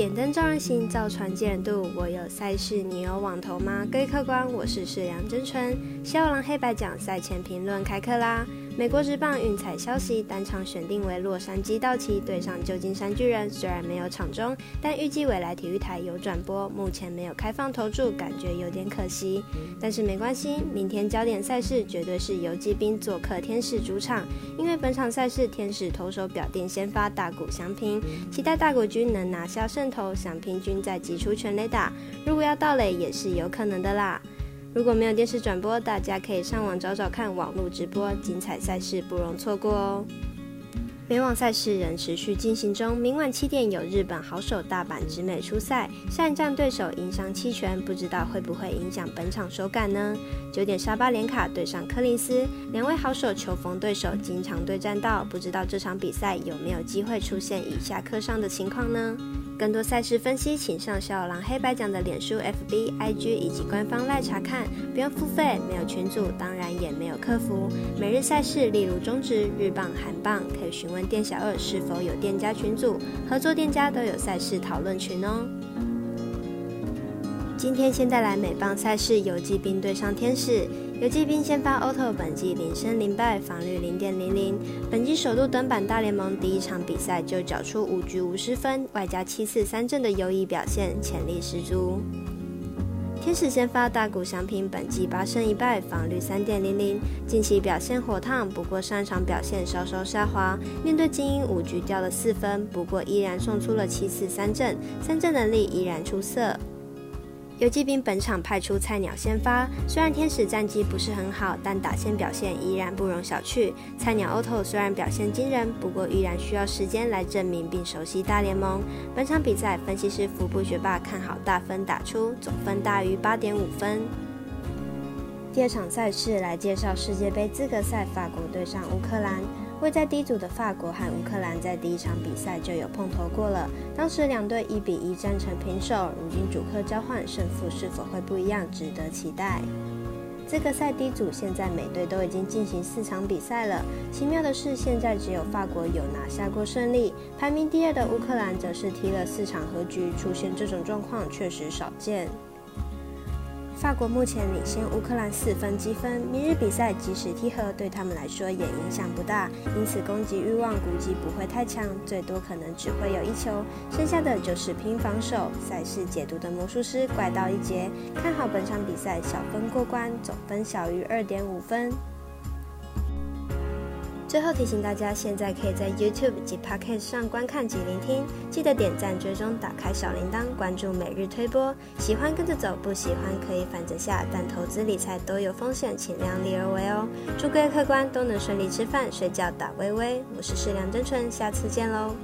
点灯照人行，造船见人度。我有赛事，你有网投吗？各位客官，我是世良真纯。小狼黑白奖赛前评论开课啦！美国职棒运彩消息，单场选定为洛杉矶道奇对上旧金山巨人。虽然没有场中，但预计未来体育台有转播。目前没有开放投注，感觉有点可惜。但是没关系，明天焦点赛事绝对是游击兵做客天使主场。因为本场赛事天使投手表定先发大谷翔平，期待大谷军能拿下胜投，翔平军再击出全垒打。如果要盗垒，也是有可能的啦。如果没有电视转播，大家可以上网找找看网络直播，精彩赛事不容错过哦。美网赛事仍持续进行中，明晚七点有日本好手大阪直美出赛，下一站对手因伤弃权，不知道会不会影响本场手感呢？九点沙巴连卡对上柯林斯，两位好手球逢对手，经常对战到，不知道这场比赛有没有机会出现以下课上的情况呢？更多赛事分析，请上小狼黑白奖的脸书、FB、IG 以及官方赖查看，不用付费，没有群组，当然也没有客服。每日赛事，例如中职、日棒、韩棒，可以询问店小二是否有店家群组，合作店家都有赛事讨论群哦。今天先带来美棒赛事，游击兵对上天使。游击兵先发 Otto，本季零胜零败，防率零点零零。本季首度登板大联盟，第一场比赛就缴出五局无失分，外加七次三振的优异表现，潜力十足。天使先发大谷翔平，本季八胜一败，防率三点零零。近期表现火烫，不过上场表现稍稍下滑。面对精英五局掉了四分，不过依然送出了七次三振，三振能力依然出色。游击兵本场派出菜鸟先发，虽然天使战绩不是很好，但打线表现依然不容小觑。菜鸟 Otto 虽然表现惊人，不过依然需要时间来证明并熟悉大联盟。本场比赛，分析师福布学霸看好大分打出，总分大于八点五分。第二场赛事来介绍世界杯资格赛，法国对上乌克兰。位在低组的法国和乌克兰在第一场比赛就有碰头过了，当时两队一比一战成平手。如今主客交换，胜负是否会不一样，值得期待。资格赛低组现在每队都已经进行四场比赛了。奇妙的是，现在只有法国有拿下过胜利，排名第二的乌克兰则是踢了四场和局，出现这种状况确实少见。法国目前领先乌克兰四分积分，明日比赛即使踢和，对他们来说也影响不大，因此攻击欲望估计不会太强，最多可能只会有一球，剩下的就是拼防守。赛事解读的魔术师怪盗一杰，看好本场比赛小分过关，总分小于二点五分。最后提醒大家，现在可以在 YouTube 及 Pocket 上观看及聆听，记得点赞、追踪、打开小铃铛、关注每日推播。喜欢跟着走，不喜欢可以反着下，但投资理财都有风险，请量力而为哦。祝各位客官都能顺利吃饭、睡觉、打微微。我是适量真纯，下次见喽。